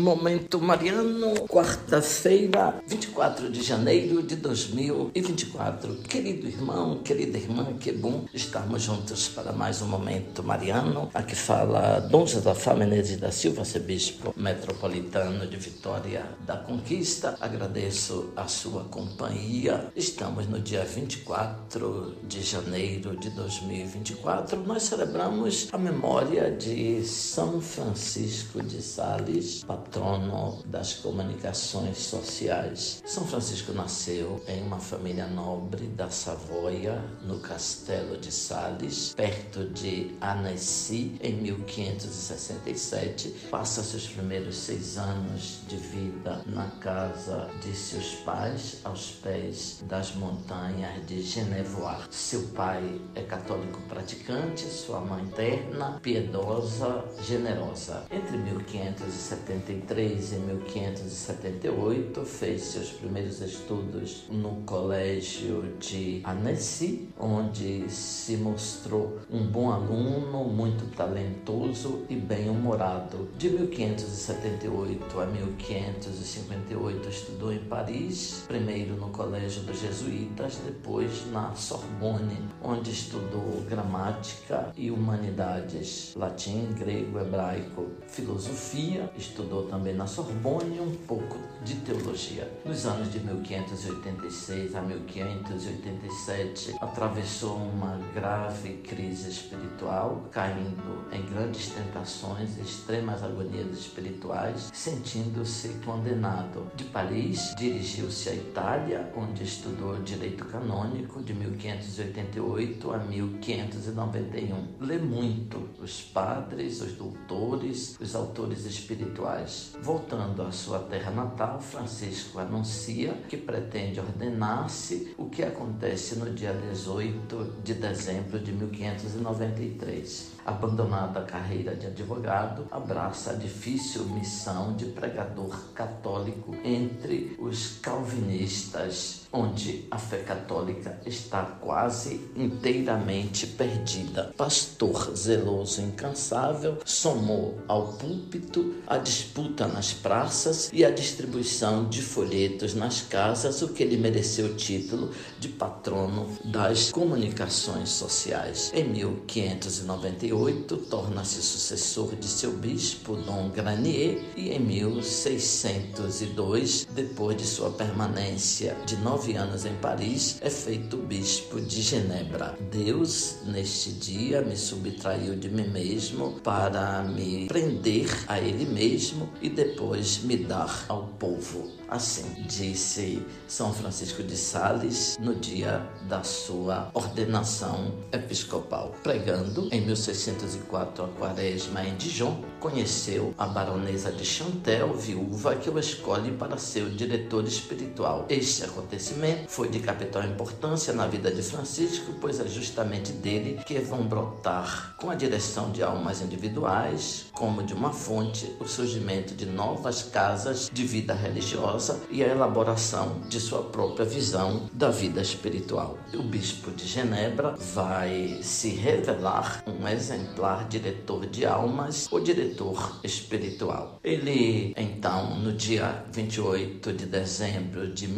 Momento Mariano, quarta-feira, 24 de janeiro de 2024. Querido irmão, querida irmã, que bom estarmos juntos para mais um Momento Mariano. Aqui fala Dom Josafá Menezes da Silva, arcebispo metropolitano de Vitória da Conquista. Agradeço a sua companhia. Estamos no dia 24 de janeiro de 2024. Nós celebramos a memória de São Francisco de Sales, patrono das comunicações sociais. São Francisco nasceu em uma família nobre da Savoia, no Castelo de Sales, perto de Annecy, em 1567. Passa seus primeiros seis anos de vida na casa de seus pais, aos pés das montanhas de Genevois. Seu pai é católico praticante, sua mãe terna, piedosa, generosa. Entre 1573 1573 e 1578 fez seus primeiros estudos no colégio de Annecy, onde se mostrou um bom aluno, muito talentoso e bem-humorado. De 1578 a 1558 estudou em Paris, primeiro no colégio dos jesuítas, depois na Sorbonne, onde estudou gramática e humanidades, latim, grego, hebraico, filosofia, estudou também na Sorbonne um pouco de teologia. Nos anos de 1586 a 1587, atravessou uma grave crise espiritual, caindo em grandes tentações extremas agonias espirituais, sentindo-se condenado. De Paris, dirigiu-se à Itália, onde estudou direito canônico de 1588 a 1591. Lê muito os padres, os doutores, os autores espirituais Voltando à sua terra natal, Francisco anuncia que pretende ordenar-se, o que acontece no dia 18 de dezembro de 1593. Abandonada a carreira de advogado, abraça a difícil missão de pregador católico entre os calvinistas, onde a fé católica está quase inteiramente perdida. Pastor zeloso incansável, somou ao púlpito a disputa nas praças e a distribuição de folhetos nas casas, o que lhe mereceu o título de patrono das comunicações sociais. Em 1598, 1508 torna-se sucessor de seu bispo Dom Granier e em 1602, depois de sua permanência de nove anos em Paris, é feito bispo de Genebra. Deus, neste dia, me subtraiu de mim mesmo para me prender a Ele mesmo e depois me dar ao povo. Assim disse São Francisco de Sales no dia da sua ordenação episcopal, pregando em 1600 1904, a quaresma em Dijon, conheceu a baronesa de Chantel, viúva, que o escolhe para ser o diretor espiritual. Este acontecimento foi de capital importância na vida de Francisco, pois é justamente dele que vão brotar, com a direção de almas individuais, como de uma fonte, o surgimento de novas casas de vida religiosa e a elaboração de sua própria visão da vida espiritual. O bispo de Genebra vai se revelar um exemplar diretor de almas ou diretor espiritual. Ele, então, no dia 28 de dezembro de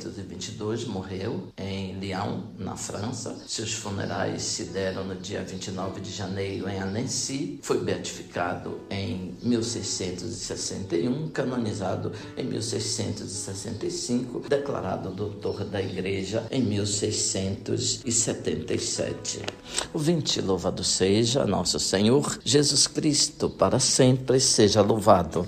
1622, morreu em Lyon, na França. Seus funerais se deram no dia 29 de janeiro em Annecy. Foi beatificado em 1661, canonizado em 1665, declarado doutor da Igreja em 1677. O 20 louvado seja nosso Senhor Jesus Cristo, para sempre seja louvado.